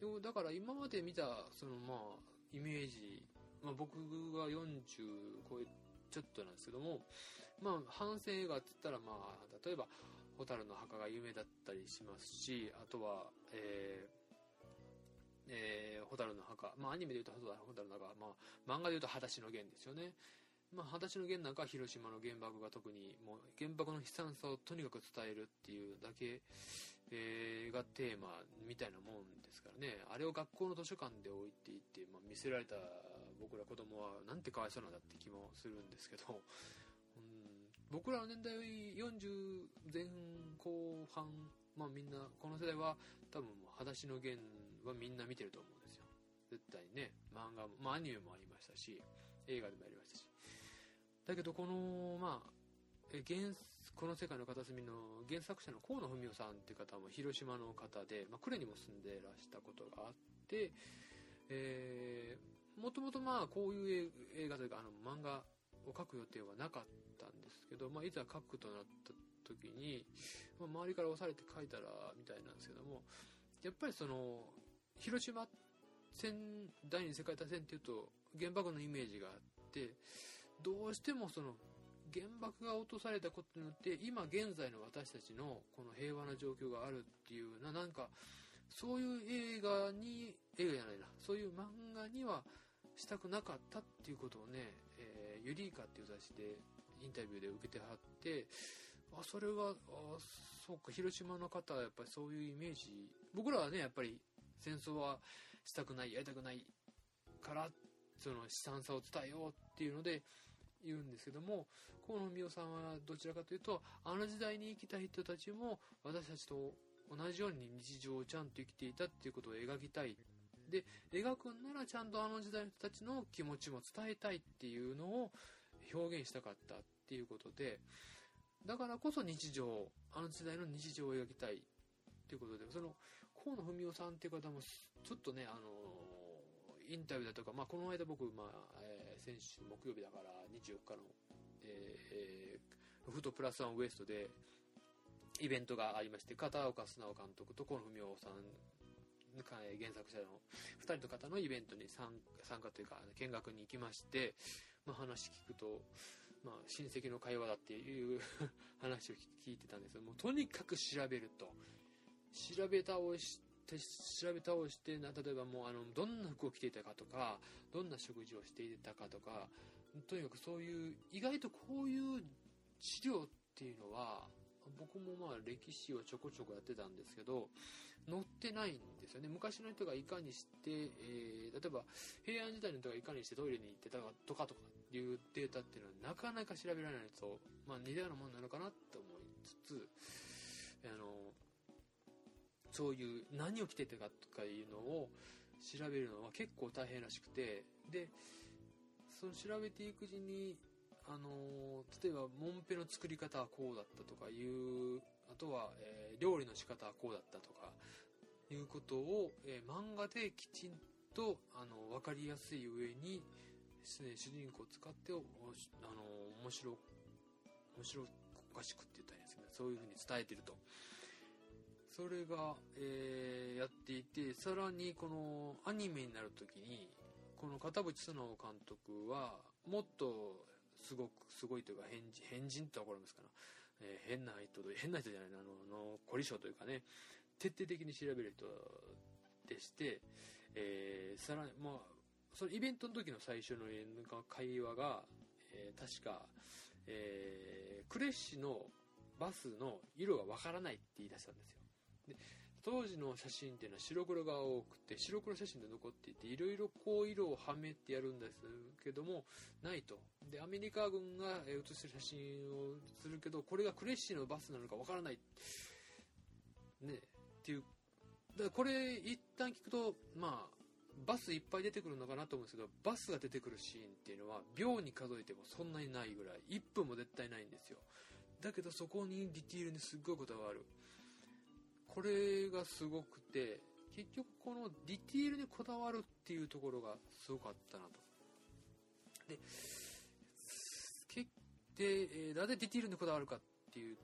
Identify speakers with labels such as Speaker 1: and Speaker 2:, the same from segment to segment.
Speaker 1: でもだから今まで見たそのまあイメージ、まあ、僕が40超えちょっとなんですけどもまあ反省映画っつったらまあ例えば「蛍の墓」が有名だったりしますしあとはえーえー、蛍の墓、まあ、アニメで言うと蛍の墓、まあ、漫画で言うと裸足の弦ですよね。まあ、裸足の弦なんかは広島の原爆が特にもう原爆の悲惨さをとにかく伝えるっていうだけ、えー、がテーマみたいなもんですからね。あれを学校の図書館で置いていって、まあ、見せられた僕ら子供はなんてかわいそうなんだって気もするんですけど、うん、僕らの年代40前後半まあみんなこの世代は多分もう裸足の弦はみんな見てると思うんですよ。絶対ね。漫画も、まあ、アニメもありましたし映画でもありましたし。だけどこのまあ原この世界の片隅の原作者の河野文夫さんっていう方も広島の方で、まあ、呉にも住んでらしたことがあって、えー、もともとまあこういう映画というかあの漫画を描く予定はなかったんですけど、まあ、いざ描くとなった時に、まあ、周りから押されて書いたらみたいなんですけどもやっぱりその広島戦第二次世界大戦っていうと原爆のイメージがあってどうしてもその原爆が落とされたことによって今現在の私たちのこの平和な状況があるっていうななんかそういう映画に映画じゃないなそういう漫画にはしたくなかったっていうことをね、えー、ユリーカっていう雑誌でインタビューで受けてはってあそれはあそうか広島の方はやっぱりそういうイメージ。僕らはねやっぱり戦争はしたくないやりたくないからその悲惨さを伝えようっていうので言うんですけども河野美桜さんはどちらかというとあの時代に生きた人たちも私たちと同じように日常をちゃんと生きていたっていうことを描きたい。で描くんならちゃんとあの時代の人たちの気持ちも伝えたいっていうのを表現したかったっていうことでだからこそ日常あの時代の日常を描きたいっていうことでその河野文夫さんっていう方もちょっとねあのインタビューだとか、まあ、この間僕、まあえー、先週木曜日だから24日の、えー、フトプラスワンウエストでイベントがありまして片岡素直監督と河野文夫さん原作者の2人の方のイベントに参加というか見学に行きまして、まあ、話聞くと、まあ、親戚の会話だっていう 話を聞いてたんです。けどもとにかく調べると。調べ倒し調べ倒して例えばもうあのどんな服を着ていたかとかどんな食事をしていたかとかとにかくそういう意外とこういう資料っていうのは僕もまあ歴史をちょこちょこやってたんですけど載ってないんですよね。昔の人がいかにして、えー、例えば平安時代の人がいかにしてトイレに行ってたかとかとかいうデータっていうのはなかなか調べられないと、まあ、似たようなもんなのかなって思いつつあのそういう何を着てたかとかいうのを調べるのは結構大変らしくてでその調べていくうちにあの例えばもんぺの作り方はこうだったとかいうあとは、えー、料理の仕方はこうだったとかいうことを、えー、漫画できちんとあの分かりやすい上に、ね、主人公を使っておあの面白おかしくって言ったらいいんですけどそういうふうに伝えてると。それが、えー、やっていてさらにこのアニメになる時にこの片渕素直監督はもっとすごくすごいというか変人変人って怒りますから、えー、変な人と変な人じゃないなあのの凝り性というかね徹底的に調べる人でして、えー、さらにまあそのイベントの時の最初の会話が、えー、確か、えー、呉市のバスの色がわからないって言い出したんですよ。で当時の写真っていうのは白黒が多くて白黒写真で残っていていろいろこう色をはめてやるんですけどもないと。でアメリカ軍が写してる写真をするけどこれがクレッシーのバスなのかわからない。ねっていう。だからこれ一旦聞くとまあバスいっぱい出てくるのかなと思うんですけどバスが出てくるシーンっていうのは秒に数えてもそんなにないぐらい。1分も絶対ないんですよ。だけどそこにディティールにすっごいことがある。これがすごくて結局このディティールにこだわるっていうところがすごかったなと。で、で、え、なぜディティールにこだわるかっていう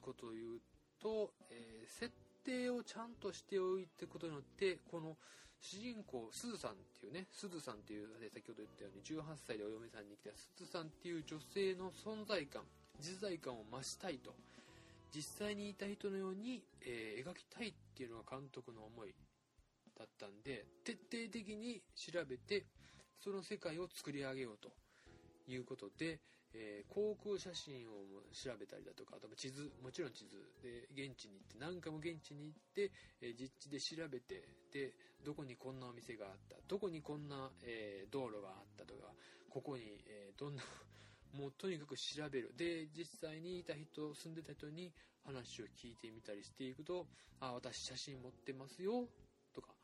Speaker 1: ことを言うと、えー、設定をちゃんとしておいてことによってこの主人公すずさんっていうねすずさんっていう先ほど言ったように18歳でお嫁さんに来たすずさんっていう女性の存在感実在感を増したいと実際にいた人のように、えー、描きたいっていうのが監督の思いだったんで徹底的に調べてその世界を作り上げようということで、えー、航空写真を調べたりだとかあと地図もちろん地図で現地に行って何回も現地に行って、えー、実地で調べてでどこにこんなお店があったどこにこんな、えー、道路があったとかここに、えどんなもうとにかく調べる。で実際にいた人住んでた人に話を聞いてみたりしていくと「あ私写真持ってますよ」とか、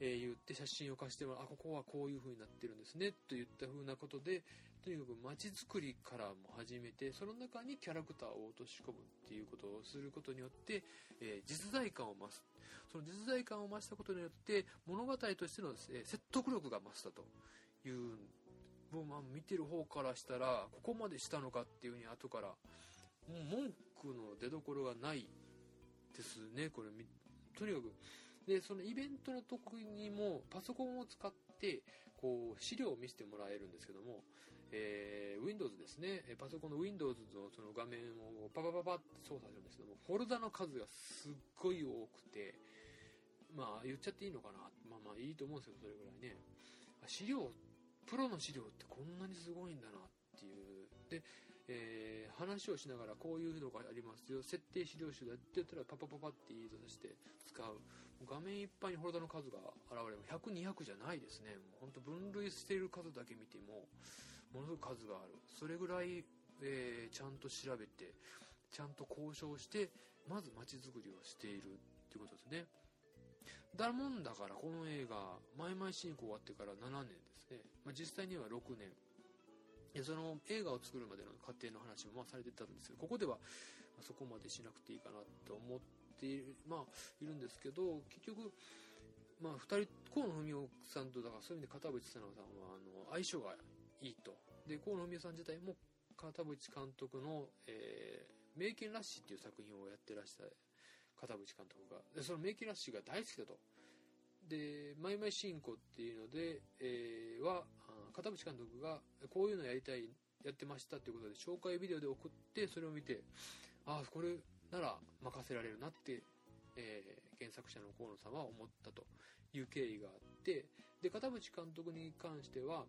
Speaker 1: えー、言って写真を貸してもらう「あここはこういう風になってるんですね」といった風なことでとにかく街づくりからも始めてその中にキャラクターを落とし込むっていうことをすることによって、えー、実在感を増す。その実在感を増したことによって物語としての、え説得力が増したというもうまあ見てる方からしたらここまでしたのかっていうふうに後からもう文句の出どころがないですねこれ。とにかく。でそのイベントの時にもパソコンを使ってこう資料を見せてもらえるんですけども、えー、Windows ですね。パソコンの Windows のその画面をパパパパって操作するんですけどもフォルダの数がすっごい多くてまあ言っちゃっていいのかな。まあまあいいと思うんですけどそれぐらいね。資料プロの資料ってこんなにすごいんだなっていう。で、えー、話をしながらこういうのがありますよ。設定資料集だって言ったらパパパパって言い出して使う。画面いっぱいにフォルダの数が現れる。100200じゃないですね。もう本当分類している数だけ見てもものすごく数がある。それぐらい、えー、ちゃんと調べてちゃんと交渉してまず街づくりをしているっていうことですね。だもんだからこの映画「マイマイ進行」終わってから7年。ね、まあ、実際には6年。その映画を作るまでの過程の話もまあされてたんですけどここではそこまでしなくていいかなと思っている,、まあ、いるんですけど結局、まあ、2人河野文夫さんとだからそういう意味で片渕沙奈さんはあの相性がいいと。で河野文夫さん自体も片渕監督の「えー、名犬ラッシュ」っていう作品をやってらした片渕監督がでそのメイキラッシュが大好きだと。で「マイマイ進行」っていうので、えー、は片渕監督がこういうのやりたいやってましたっていうことで紹介ビデオで送ってそれを見てああこれなら任せられるなって、えー、原作者の河野さんは思ったという経緯があってで片渕監督に関しては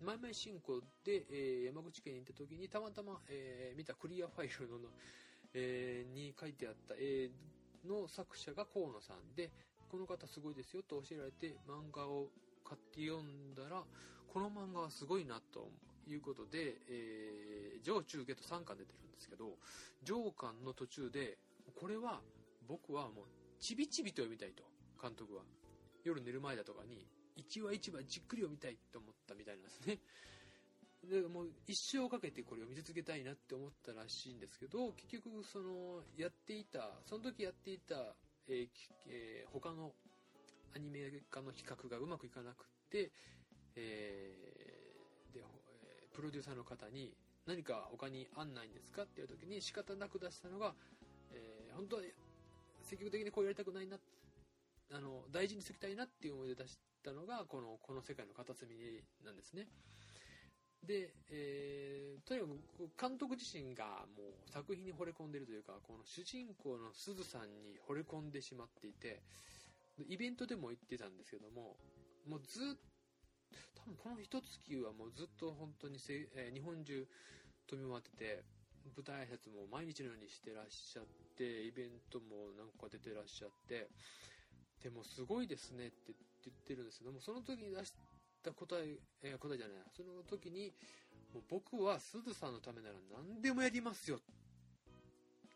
Speaker 1: マイマイ進行で、えー、山口県に行った時にたまたま、えー、見たクリアファイルのえー、に書いてあった絵の作者が河野さんでこの方すごいですよと教えられて漫画を買って読んだらこの漫画はすごいなということで、えー、上中下と3巻出てるんですけど上巻の途中でこれは僕はもうちびちびと読みたいと監督は。夜寝る前だとかに1話1話じっくり読みたいと思ったみたいなんですね。でもう一生かけてこれを見続けたいなって思ったらしいんですけど結局そのやっていたその時やっていた、えー、他のアニメ化の企画がうまくいかなくて、えー、でプロデューサーの方に何か他に案ないんですかっていう時に仕方なく出したのが、えー、本当は積極的にこうやりたくないなあの大事にしておきたいなっていう思いで出したのがこのこの世界の片隅なんですね。で、えー、とにかく監督自身がもう作品に惚れ込んでるというかこの主人公のすずさんに惚れ込んでしまっていてイベントでも言ってたんですけどももうずっと多分この一月はもうずっと本当にせ、えー、日本中飛び回ってて舞台挨拶も毎日のようにしてらっしゃってイベントも何個か出てらっしゃってでもすごいですねって言ってるんですけどもその時に出した答え、えー、答えじゃないその時にもう僕はすずさんのためなら何でもやりますよっ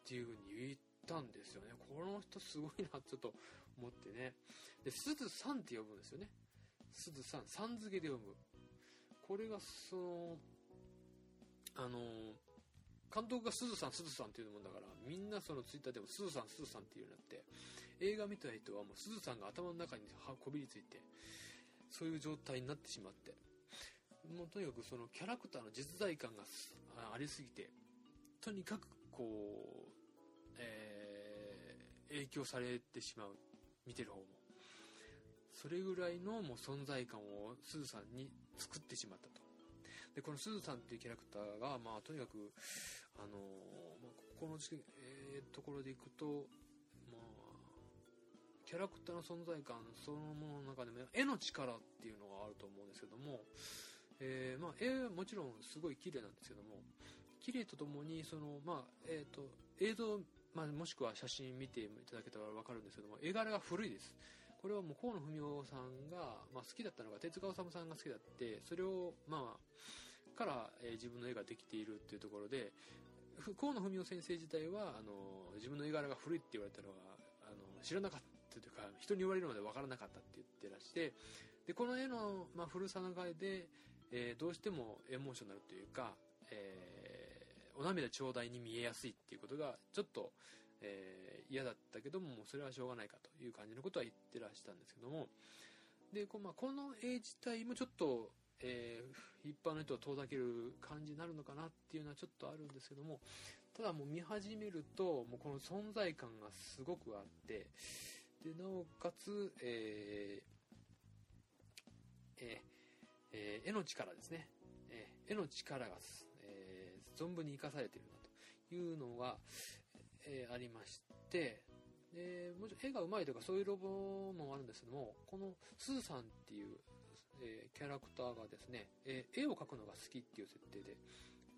Speaker 1: ていうふうに言ったんですよね。この人すごいなちょっと思ってね。ですずさんって呼ぶんですよね。すずさんさん付けで読む。これがそのあの監督がすずさんすずさんっていうもんだからみんなそのツイッターでもすずさんすずさんっていうようになって映画見た人はもうすずさんが頭の中にこびりついてそういう状態になってしまって。もうとにかくそのキャラクターの実在感がありすぎてとにかくこう、え影響されてしまう。見てる方も。それぐらいのもう存在感をすずさんに作ってしまったと。でこのすずさんっていうキャラクターが、まあ、とにかく、あのまあ、ここの、えー、ところでいくと、キャラクターの存在感そのものの中でも絵の力っていうのがあると思うんですけども、えー、まあ、絵はもちろんすごい綺麗なんですけども綺麗とともにその、まあえーと、映像、まあ、もしくは写真見ていただけたら分かるんですけども絵柄が古いです。これはもう河野文雄さんが、まあ、好きだったのが手塚治虫さんが好きだってそれをまあから、えー、自分の絵ができているっていうところで河野文雄先生自体はあの自分の絵柄が古いって言われたのはあの知らなかった。というか人に言われるまで分からなかったって言ってらしてでこの絵の、まあ、古さの回で、えー、どうしてもエモーショナルというか、えー、お涙頂戴に見えやすいっていうことがちょっと、えー、嫌だったけどもそれはしょうがないかという感じのことは言ってらしたんですけどもでこ,、まあ、この絵自体もちょっと、えー、一般の人を遠ざける感じになるのかなっていうのはちょっとあるんですけどもただもう見始めるともうこの存在感がすごくあってでなおかつ、えーえーえー、絵の力ですね、えー、絵の力が、えー、存分に生かされているなというのが、えー、ありまして、でもちろん絵がうまいとかそういうロボもあるんですけどもこのスーさんっていう、えー、キャラクターがですね、えー、絵を描くのが好きっていう設定で、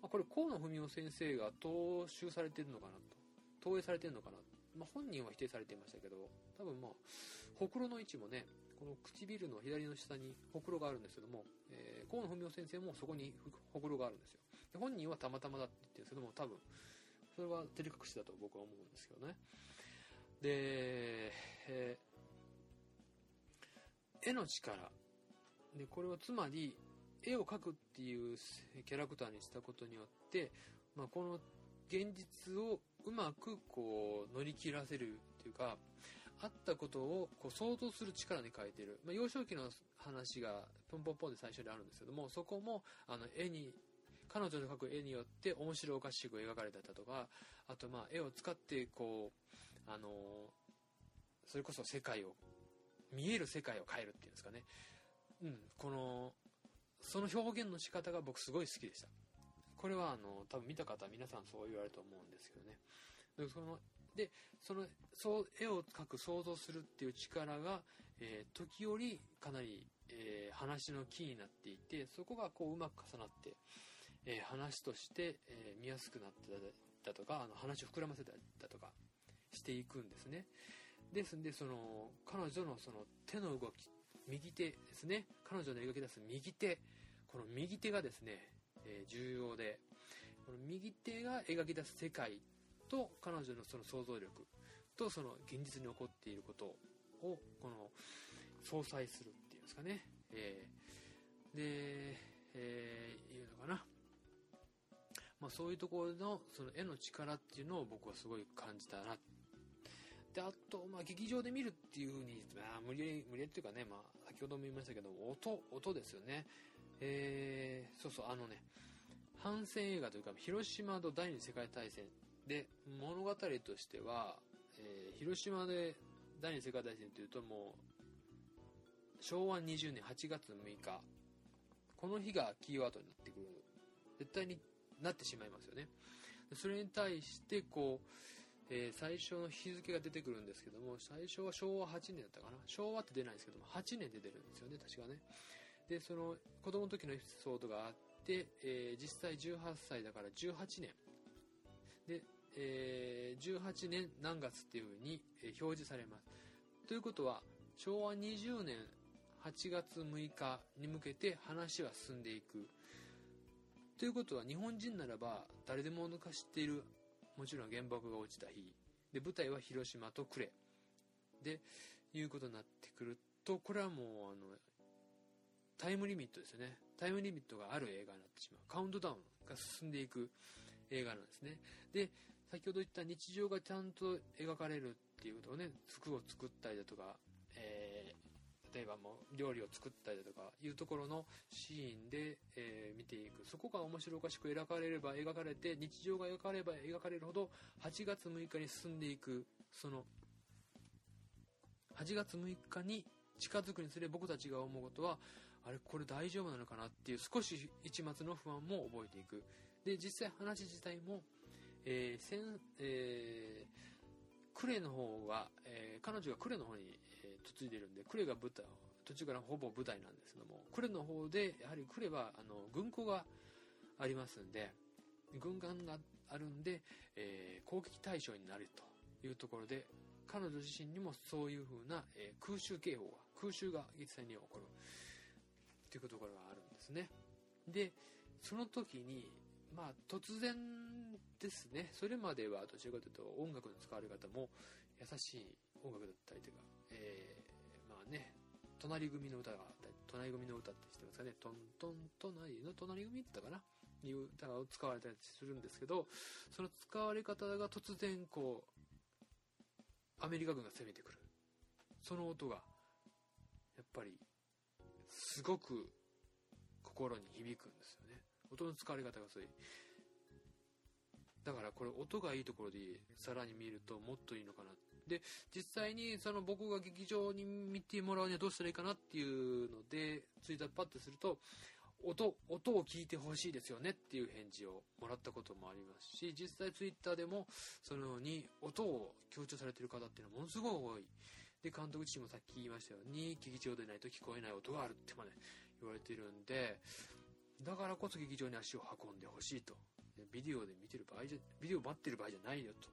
Speaker 1: まあ、これ河野文雄先生が踏襲されてるのかなと投影されてるのかな、まあ、本人は否定されていましたけど多分まあほくろの位置もねこの唇の左の下にほくろがあるんですけども、えー、河野文雄先生もそこにほくろがあるんですよで本人はたまたまだって言ってるんですけども多分それは照れ隠しだと僕は思うんですけどね。で、えー、絵の力。で、これはつまり、絵を描くっていうキャラクターにしたことによって、まあ、この現実をうまくこう乗り切らせるっていうか、あったことをこう想像する力に変えてる。まあ、幼少期の話がポンポンポンで最初にあるんですけども、そこもあの絵に彼女の描く絵によって面白おかしく描かれたりだとかあとまあ絵を使ってこうあのそれこそ世界を見える世界を変えるっていうんですかねうんこのその表現の仕方が僕すごい好きでしたこれはあの多分見た方は皆さんそう言われると思うんですけどね。でそのでそのそう絵を描く想像するっていう力が、えー、時折かなり、えー、話のキーになっていてそこがこううまく重なってえー、話として、え、見やすくなってたとかあの話を膨らませたりだとかしていくんですね。ですんでその彼女のその手の動き右手ですね。彼女の描き出す右手この右手がですね、えー、重要でこの右手が描き出す世界と彼女のその想像力とその現実に起こっていることをこの相殺するっていうんですかね、えー、で、えー、いうのかな。まあ、そういうところのその絵の力っていうのを僕はすごい感じたな。であと、まあ、劇場で見るっていうふうに、まあ、無理やり無理っていうかね、まあ、先ほども言いましたけど音音ですよね。えー、そうそうあのね反戦映画というか広島と第二次世界大戦で物語としては、えー、広島で第二次世界大戦というともう昭和20年8月6日この日がキーワードになってくる絶対になってしまいますよね。それに対してこう、えー、最初の日付が出てくるんですけども最初は昭和8年だったかな昭和って出ないんですけども8年で出るんですよね確かねでその子供の時のエピソードがあって、えー、実際18歳だから18年。で、えー、18年何月っていうふうに表示されます。ということは昭和20年8月6日に向けて話は進んでいく。ということは日本人ならば誰でもか知っているもちろん原爆が落ちた日。で舞台は広島と呉。でいうことになってくるとこれはもうあのタイムリミットですよね。タイムリミットがある映画になってしまう。カウントダウンが進んでいく映画なんですね。で先ほど言った日常がちゃんと描かれるっていうことをね服を作ったりだとか、え例えばもう料理を作ったりだとかいうところのシーンで、えー、見ていく。そこが面白おかしく描かれれば描かれて日常が描かれれば描かれるほど8月6日に進んでいく。その8月6日に近づくにつれ僕たちが思うことはあれこれ大丈夫なのかなっていう少し一末の不安も覚えていく。で実際話自体も、えー先えー、クレの方が、えー彼女がクレの方に、えー嫁いでるんでクレが舞台途中からほぼ舞台なんですけどもクレの方でやはりクレはあの軍港がありますんで軍艦があるんで、えー攻撃対象になるというところで彼女自身にもそういう風な、えー空襲警報が空襲が実際に起こる。というところがあるんですね。でその時にまあ突然ですね。それまではどちらかというと音楽の使われ方も優しい音楽だったりとか、えーまあね隣組の歌があったり隣組の歌って知ってますかね。トントン隣の隣組って言ったかないう歌が使われたりするんですけどその使われ方が突然こうアメリカ軍が攻めてくるその音がやっぱりすごく心に響くんですよね。音の使われ方がそうい。だからこれ音がいいところでさらに見るともっといいのかなで実際にその僕が劇場に見てもらうにはどうしたらいいかなっていうのでツイッターパッとすると音音を聞いてほしいですよねっていう返事をもらったこともありますし実際ツイッターでもそのように音を強調されてる方っていうのはものすごい多い。で監督自身もさっき言いましたように劇場でないと聞こえない音があるってまで言われてるんでだからこそ劇場に足を運んでほしいと。ビデオで見てる場合じゃビデオ待ってる場合じゃないよと。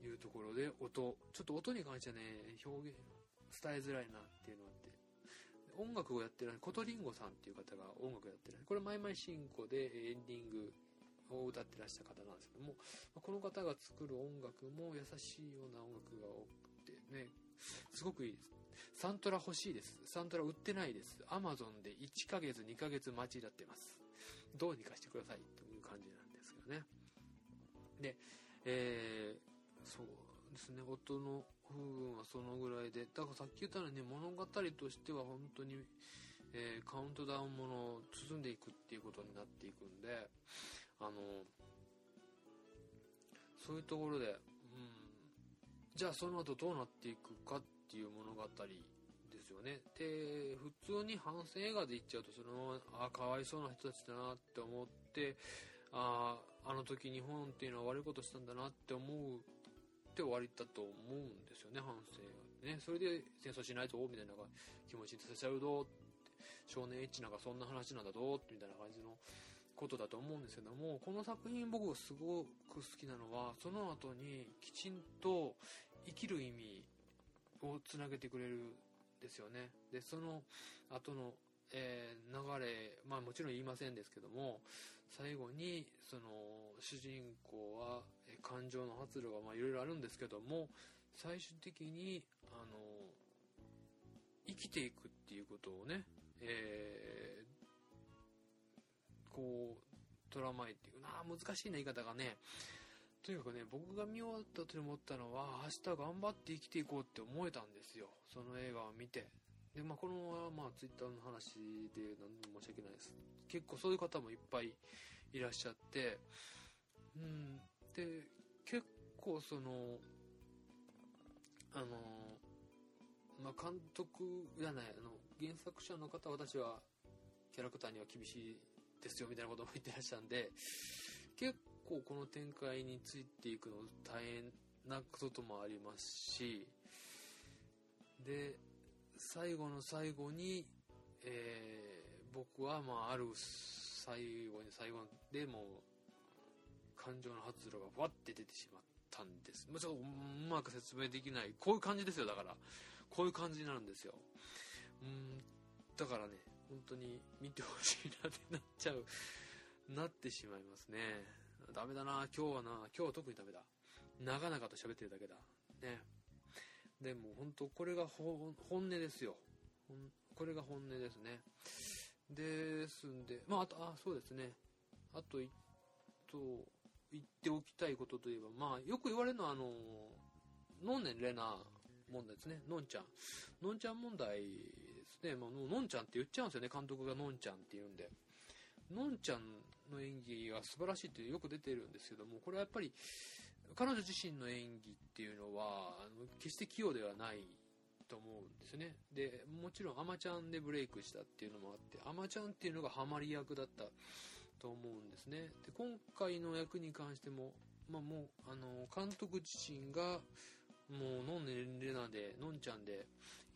Speaker 1: いうところで音ちょっと音に関してはね表現伝えづらいなっていうのがあって。音楽をやってるコトリンゴさんっていう方が音楽やってる。これ「マイマイ新子」でエンディングを歌ってらした方なんですけどもこの方が作る音楽も優しいような音楽が多くてねすごくいいですサントラ欲しいです。サントラ売ってないです。アマゾンで1ヶ月2ヶ月待ちになってます。どうにかしてください。という感じなんですけどね。でえーそうですね。音の部分はそのぐらいで。だからさっき言ったようにね物語としては本当に、えーカウントダウンものを包んでいくっていうことになっていくんであのそういうところで、じゃあその後どうなっていくかっていう物語ですよね。で普通に反戦映画で言っちゃうとそのあかわいそうな人たちだなって思ってあああの時日本っていうのは悪いことしたんだなって思うって終わりだと思うんですよね反省がね。それで戦争しないとみたいな気持ちにさせちゃうど少年エッチなんかそんな話なんだどみたいな感じのことだと思うんですけどもこの作品僕がすごく好きなのはその後にきちんと生きる意味をつなげてくれるんですよね。でその後の、えー流れまあもちろん言いませんですけども最後にその主人公はえ感情の発露がまあいろいろあるんですけども最終的にあの生きていくっていうことをね、えーこう捉まえていくなあ難しいな言い方がねとにかくね僕が見終わった後に思ったのは明日頑張って生きていこうって思えたんですよ。その映画を見て。でまあこのまあツイッターの話で何でも申し訳ないです。結構そういう方もいっぱいいらっしゃって。うん。で結構そのあのまあ監督じゃないあの原作者の方は私はキャラクターには厳しいですよみたいなことも言ってらっしゃるんで結構この展開についていくの大変なこともありますしで最後の最後に、えー僕はまあある最後に最後でも感情の発露がわって出てしまったんです。もうちょっとうまく説明できないこういう感じですよ。だからこういう感じになるんですよ。うんだからね本当に見てほしいなってなっちゃうなってしまいますね。ダメだな。今日はな。今日は特にダメだ。長々と喋ってるだけだ。ね。でも本当これが本音ですよ。これが本音ですね。ですんで。まああとあそうですね。あといと言っておきたいことといえばまあよく言われるのはあののんねんレナ問題ですね。のんちゃん。のんちゃん問題ですね、まあ、のんちゃんって言っちゃうんですよね。監督がのんちゃんって言うんで。のんちゃんの演技は素晴らしいってよく出てるんですけどもこれはやっぱり彼女自身の演技っていうのはあの決して器用ではないと思うんですね。でもちろんアマちゃんでブレイクしたっていうのもあってアマちゃんっていうのがハマり役だったと思うんですね。で今回の役に関しても、まあ、もうあの監督自身がもうのんねれなでのんちゃんで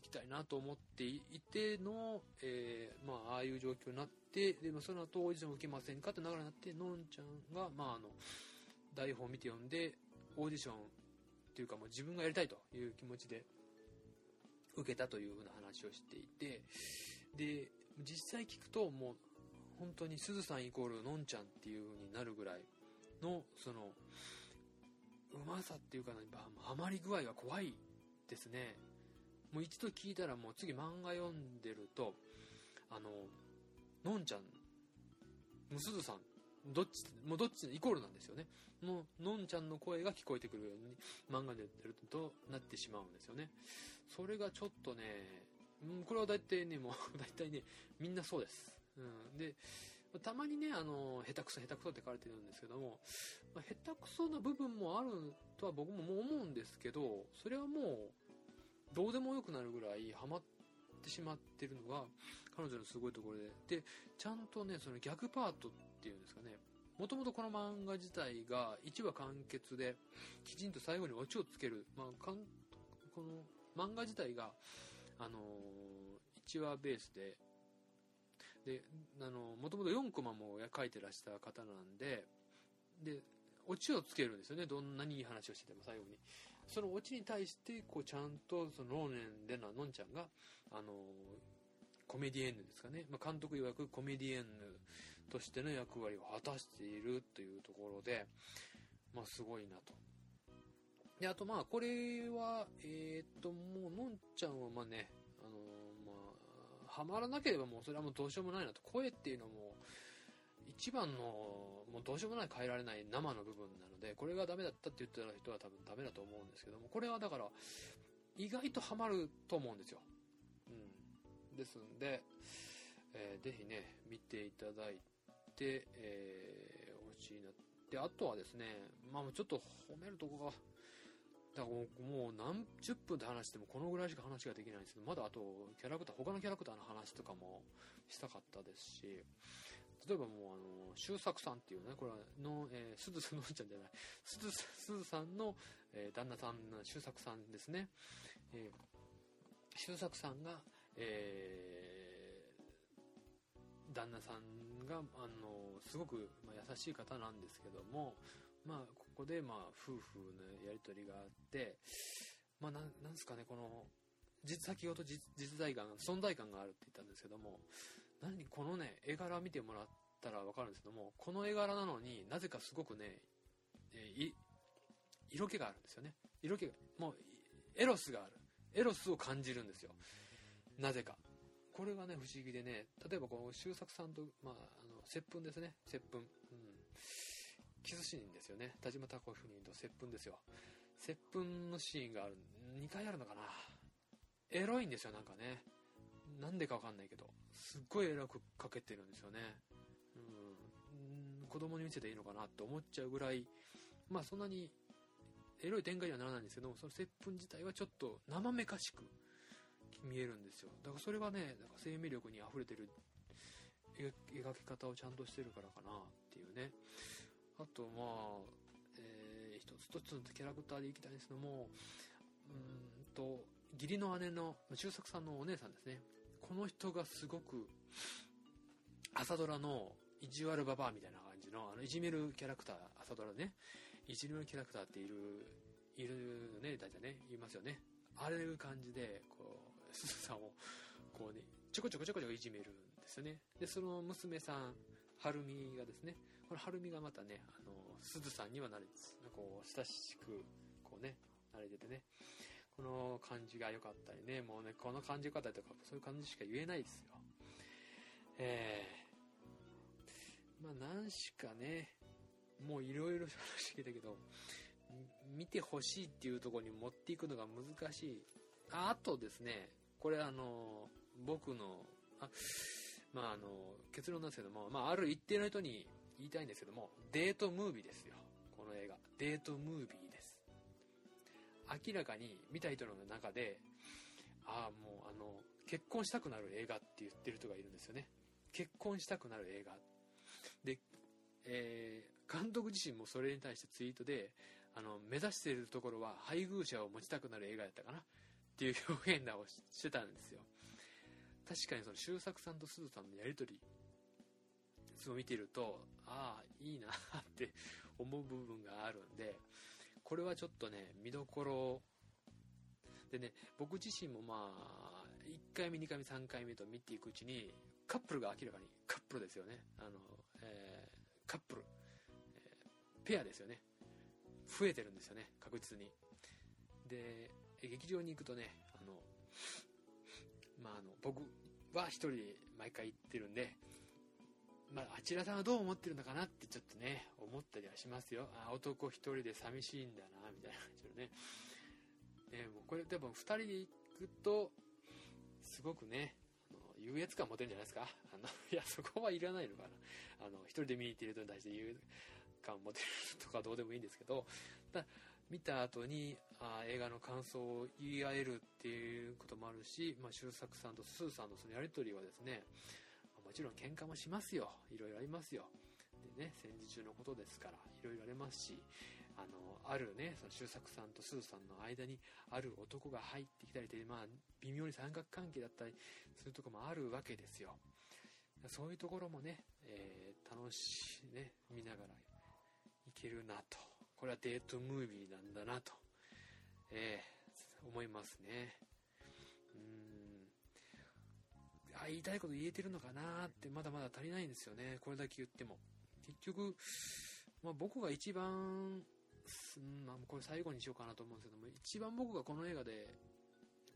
Speaker 1: 行きたいなと思っていての、えー、まあああいう状況になってで、まあ、その後オーディション受けませんかって流れになってのんちゃんが、まあ、あの台本を見て読んでオーディションっていうかもう自分がやりたいという気持ちで受けたというふうな話をしていてで実際聞くともう本当にすずさんイコールのんちゃんっていう風になるぐらいのそのうまさっていうか、ね、ハマり具合が怖いですね。もう一度聞いたらもう次漫画読んでるとあののんちゃん。もすずさん。どっちもうどっちイコールなんですよね。もうのんちゃんの声が聞こえてくるように漫画でやってるとなってしまうんですよね。それがちょっとねこれは大体ねもう 大体ねみんなそうです。うん、でたまにねあの下手くそ下手くそって書かれてるんですけども、まあ、下手くそな部分もあるとは僕も思うんですけどそれはもうどうでもよくなるぐらいハマってしまってるのが彼女のすごいところで。でちゃんとねその逆パートっていうんですかね。もともとこの漫画自体が1話完結できちんと最後にオチをつける、まあ、かんこの漫画自体が、あのー、1話ベースで。であのもともと4コマも書いてらした方なんででオチをつけるんですよね。どんなにいい話をしてても最後に。そのオチに対してこうちゃんとその老年でののんちゃんがあのコメディエンヌですかね、まあ、監督曰くコメディエンヌとしての役割を果たしているというところで、まあ、すごいなと。であとまあこれはえー、っともうのんちゃんはまあねはまらなければもうそれはもうどうしようもないなと声っていうのも一番のもうどうしようもない変えられない生の部分なのでこれがダメだったって言ってた人は多分ダメだと思うんですけどもこれはだから意外とハマると思うんですよ、うん、ですんで、えー、ぜひね見ていただいて、えー、欲しいなであとはですねまあちょっと褒めるとこがだからもう何十分で話してもこのぐらいしか話ができないんですけど、まだあとキャラクター、他のキャラクターの話とかもしたかったですし、例えばもうあの、周作さんっていうね、これはの、えー、すずすのんちゃんじゃない、すず、すずさんの、えー、旦那さん、周作さんですね。えー、周作さんが、えー、旦那さんが、あの、すごく、まあ、優しい方なんですけども、まあ、ここで、まあ、夫婦のやり取りがあって、まあ、なん、なんですかね、この、実、先ほど実在感、存在感があるって言ったんですけども、何、このね、絵柄見てもらったらわかるんですけども、この絵柄なのになぜかすごくね、えー、色気があるんですよね。色気が、もう、エロスがある。エロスを感じるんですよ。なぜか。これがね、不思議でね、例えばこの周作さんと、まあ、あの、接吻ですね。接吻。うん。キスシーンですよね。田島貴子夫人と接吻ですよ。接吻のシーンがある、2回あるのかな。エロいんですよ、なんかね。なんでかわかんないけど。すっごいエロくかけてるんですよね。うん。子供に見せていいのかなって思っちゃうぐらい、まあそんなにエロい展開にはならないんですけども、その接吻自体はちょっと生めかしく見えるんですよ。だからそれがね、なんか生命力に溢れてる描き方をちゃんとしてるからかなっていうね。あとまあ、えー、一つ一つのキャラクターでいきたいんですけどもうんと義理の姉の周作さんのお姉さんですねこの人がすごく朝ドラの意地悪ババアみたいな感じのあのいじめるキャラクター朝ドラね。いじめるキャラクターっているいるね大体ね言いますよね。あれいう感じでこう すずさんをこうねちょこちょこちょこちょこいじめるんですよね。でその娘さんはるみがですね。これ、はるみがまたね、あの、すずさんには慣れ、こう、親しく、こうね、慣れててね、この感じが良かったりね、もうね、この感じ良かったりとか、そういう感じしか言えないですよ。えー、まあ、何しかね、もういろいろ話してきたけど、見てほしいっていうところに持っていくのが難しい。ああとですね、これあの、僕の、あまああの、結論なんですけども、まあある一定の人に言いたいんですけども、デートムービーですよ。この映画。デートムービーで。明らかに見た人の中で、ああもうあの結婚したくなる映画って言ってる人がいるんですよね。結婚したくなる映画。で、えー、監督自身もそれに対してツイートであの目指しているところは配偶者を持ちたくなる映画やったかな。っていう表現をしてたんですよ。確かにその周作さんとすずさんのやり取りを見てるとああいいなって思う部分があるんでこれはちょっとね見どころ。でね僕自身もまあ1回目2回目3回目と見ていくうちにカップルが明らかにカップルですよね。あの、えー、カップル、えー、ペアですよね。増えてるんですよね確実に。で劇場に行くとねあのまああの僕は一人で毎回行ってるんでまあ、あちらさんはどう思ってるのかなってちょっとね、思ったりはしますよ。あ、男一人で寂しいんだな、みたいな感じのね。ね、もうこれ多分二人で行くと、すごくね、あの優越感持てるんじゃないですか？あの、いや、そこはいらないのかな。あの、一人で見に行っている人に対して優越感持てるとかどうでもいいんですけど、だ見た後にあ映画の感想を言い合えるっていうこともあるし、まあ、周作さんとスーさんのそのやり取りはですね、もちろん喧嘩もしますよ。いろいろありますよ。でね、戦時中のことですから、いろいろありますし、あの、あるね、その周作さんとスーさんの間にある男が入ってきたりで、まあ、微妙に三角関係だったりするとこもあるわけですよ。そういうところもね、えー、楽しいね、見ながらいけるなと。これはデートムービーなんだなと、えー、思いますね。あ、言いたいこと言えてるのかなってまだまだ足りないんですよね。これだけ言っても。結局、まあ、僕が一番、まあ、これ最後にしようかなと思うんですけども、一番僕がこの映画で、やっ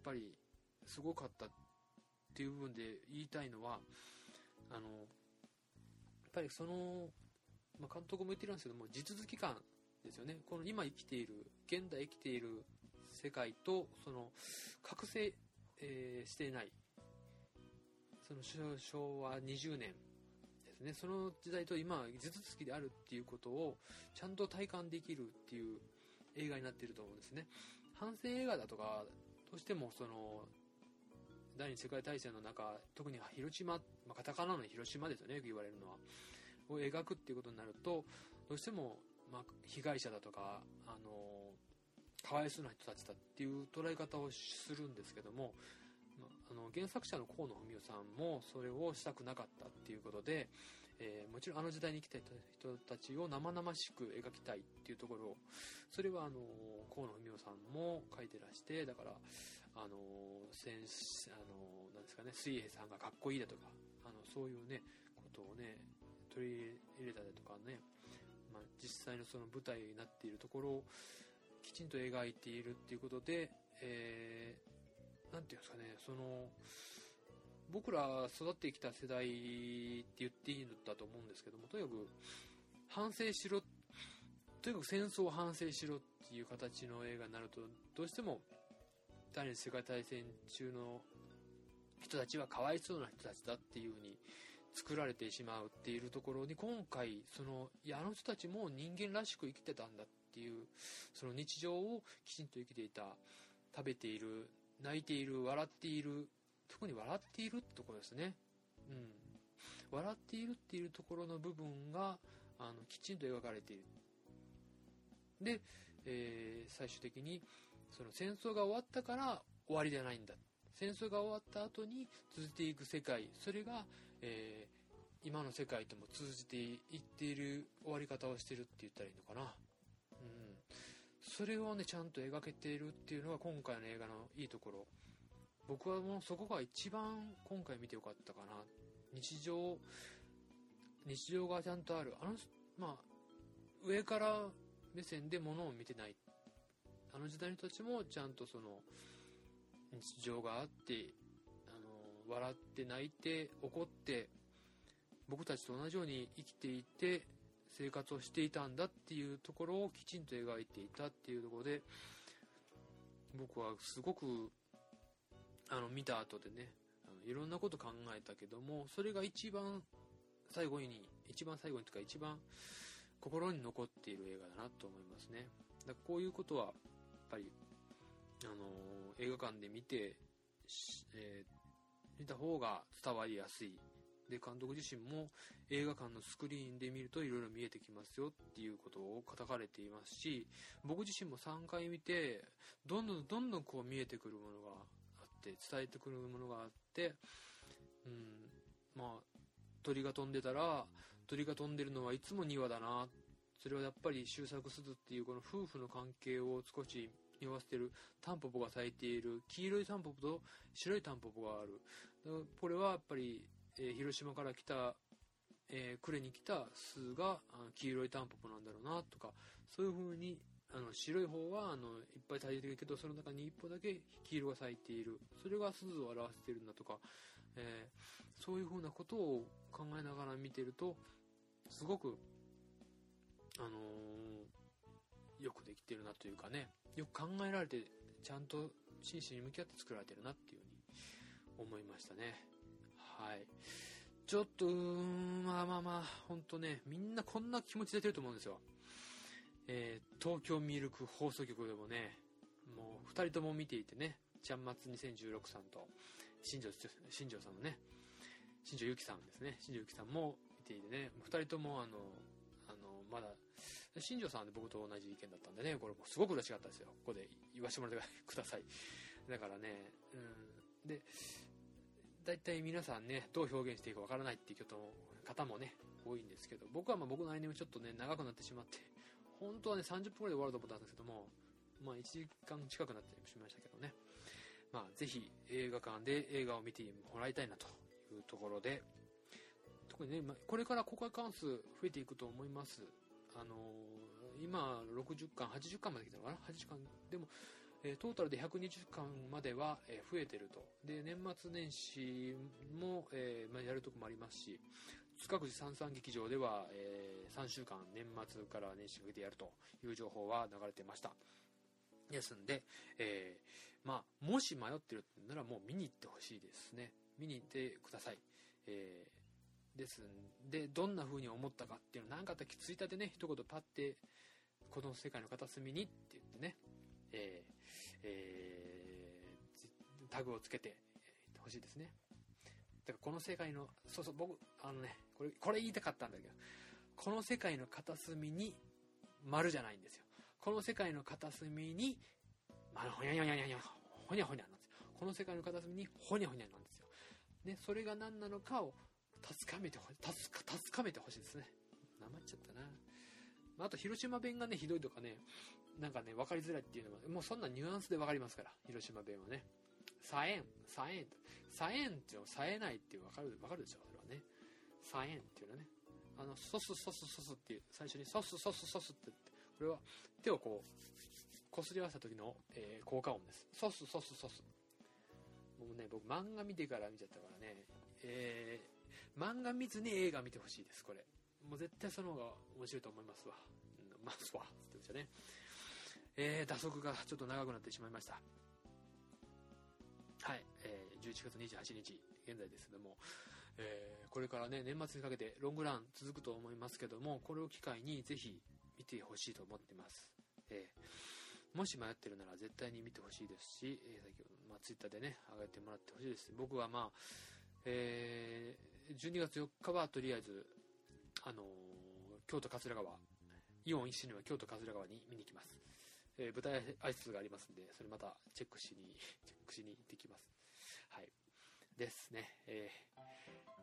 Speaker 1: ぱり、すごかったっていう部分で言いたいのは、あの、やっぱりその、まあ、監督も言ってるんですけども、地続き感ですよね。この今生きている、現代生きている世界と、その、覚醒、えー、していないその昭和20年ですね。その時代と今地続きであるっていうことをちゃんと体感できるっていう映画になっていると思うんですね。反戦映画だとかどうしてもその第二次世界大戦の中特に広島、まあ、カタカナの広島ですよねよく言われるのは。を描くっていうことになるとどうしても、まあ、被害者だとかあのかわいそうな人たちだっていう捉え方をするんですけどもあの原作者の河野文夫さんもそれをしたくなかったっていうことで、えー、もちろんあの時代に生きた人たちを生々しく描きたいっていうところをそれはあの河野文夫さんも書いてらしてだからあの戦あのなんですかね水平さんがかっこいいだとかあのそういうねことをね取り入れたりとかね、まあ、実際のその舞台になっているところをきちんと描いているっていうことで、えーなんていうんですかね、その、僕ら育ってきた世代って言っていいんだと思うんですけども、とにかく反省しろ、とにかく戦争を反省しろっていう形の映画になると、どうしても第二次世界大戦中の人たちはかわいそうな人たちだっていうふうに作られてしまうっていうところに今回そのいやあの人たちも人間らしく生きてたんだっていうその日常をきちんと生きていた食べている泣いている、笑っている、特に笑っているってところですね。うん。笑っているっていうところの部分が、あの、きちんと描かれている。で、えー、最終的に、その戦争が終わったから終わりではないんだ。戦争が終わった後に続いていく世界、それが、えー、今の世界とも通じていっている終わり方をしてるって言ったらいいのかな。それをねちゃんと描けているっていうのが今回の映画のいいところ。僕はもうそこが一番今回見てよかったかな。日常日常がちゃんとある。あのまあ上から目線で物を見てない。あの時代の人たちもちゃんとその日常があってあの笑って泣いて怒って僕たちと同じように生きていて生活をしていたんだっていうところをきちんと描いていたっていうところで僕はすごくあの見た後でねあのいろんなこと考えたけどもそれが一番最後に一番最後にというか一番心に残っている映画だなと思いますね。だこういうことはやっぱりあの映画館で見てえー、見た方が伝わりやすいで監督自身も映画館のスクリーンで見るといろいろ見えてきますよっていうことを書かれていますし僕自身も3回見てどんどんどんどんこう見えてくるものがあって伝えてくるものがあってうんまあ鳥が飛んでたら鳥が飛んでるのはいつも庭だな。それはやっぱり周作すずっていうこの夫婦の関係を少し匂わせてるタンポポが咲いている黄色いタンポポと白いタンポポがある。これはやっぱりえー、広島から来た、えー、呉に来た巣が黄色いタンポポなんだろうなとかそういう風にあの白い方はあのいっぱい咲いてるけどその中に一歩だけ黄色が咲いているそれが鈴を表してるんだとか、えー、そういう風なことを考えながら見てるとすごくあのー、よくできてるなというかねよく考えられてちゃんと真摯に向き合って作られてるなっていう風に思いましたね。はい。ちょっと、まあまあまあ、ほんとね、みんなこんな気持ち出てると思うんですよ。えー、東京ミルク放送局でもね、もう2人とも見ていてね、ちゃんまつ2016さんと、新庄、新庄さんのね、新庄ゆきさんですね、新庄ゆきさんも見ていてね、2人ともあの、あの、まだ、新庄さんで僕と同じ意見だったんでね、これもすごく嬉しかったですよ。ここで言わせてもらってください。だからね、うん、で、大体皆さんね、どう表現していいかわからないっていう方もね、多いんですけど、僕はまあ僕のアニメちょっとね、長くなってしまって、本当はね、30分ぐらいで終わると思ったんですけども、まあ1時間近くなってしまいましたけどね。まあぜひ映画館で映画を見てもらいたいなというところで、特にね、まあ、これから公開関数増えていくと思います。あのー、今60巻、80巻まで来たのかな ?80 巻。でも、えトータルで120巻までは、え増えてると。で、年末年始も、え、まあ、やるとこもありますし、塚口三三劇場では、え、3週間、年末から年始にかけてやるという情報は流れてました。ですんで、え、まあ、もし迷ってるならもう見に行ってほしいですね。見に行ってください。えー、ですんで、どんな風に思ったかっていうの、なんかあったらツイッターでね、一言パッて、この世界の片隅にって言ってね、ええー、タグをつけてほしいですね。だからこの世界の、そうそう、僕、あのね、これ、これ言いたかったんだけど、この世界の片隅に丸じゃないんですよ。この世界の片隅に、まあ、ほにゃほにゃほにゃほにゃ、ほにゃほにゃなんですよ。この世界の片隅にほにゃほにゃなんですよ。ね、それが何なのかを、確かめてほしい、確かめてほしいですね。なまっちゃったな。あと、広島弁がね、ひどいとかね、なんかね、分かりづらいっていうのは、もうそんなニュアンスで分かりますから、広島弁はね。さえん、さえん、さえんっていうのさえないっていう分かる、分かるでしょ、それはね。さえんっていうのはね。あの、ソスソスソスっていう、最初にソスソスソスってって、これは手をこう、こすり合わせた時の、えー、効果音です。ソスソスソス。もうね、僕漫画見てから見ちゃったからね、えー、漫画見ずに映画見てほしいです、これ。もう絶対その方が面白いと思いますわ。うん、ますわ。って言ってね。えー、打足がちょっと長くなってしまいました。はい、えー、11月28日、現在ですけども、えー、これからね、年末にかけてロングラン続くと思いますけども、これを機会にぜひ見てほしいと思ってます。えー、もし迷ってるなら絶対に見てほしいですし、えー、先ほど、まあ、ツイッターでね、上げてもらってほしいです。僕はまあ、えー、12月4日はとりあえず、あのー、京都桂川、イオン一周には京都桂川に見に行きます。えー、舞台挨拶がありますんで、それまたチェックしに、チェックしに行ってきます。はい。ですね。え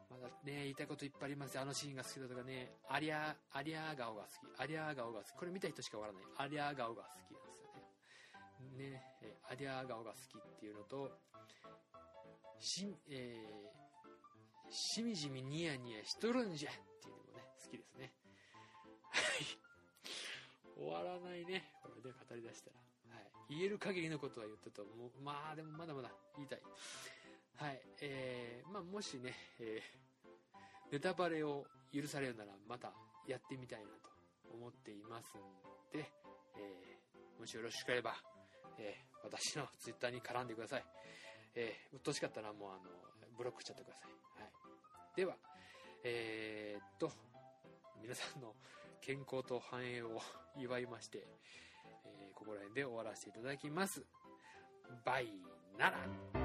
Speaker 1: ー、まだね、言いたいこといっぱいありますあのシーンが好きだとかね、アリア、アリア顔が好き。アリア顔が好き。これ見た人しかわからない。アリア顔が好きなんですよね。ね、えー、アリア顔が好きっていうのと、し、えー、しみじみニヤニヤしとるんじゃっていうのもね、好きですね。はい。終わらないね。これで語り出したら。はい。言える限りのことは言ったと思う。まあ、でもまだまだ言いたい。はい。えー、まあ、もしね、えー、ネタバレを許されるなら、またやってみたいなと思っていますんで、えー、もしよろしければ、えー、私のツイッターに絡んでください。えー、うっとしかったらもうあの、ブロックしちゃってください。はい。では、えー、っと、皆さんの健康と繁栄を 祝いまして、えー、ここら辺で終わらせていただきます。バイなら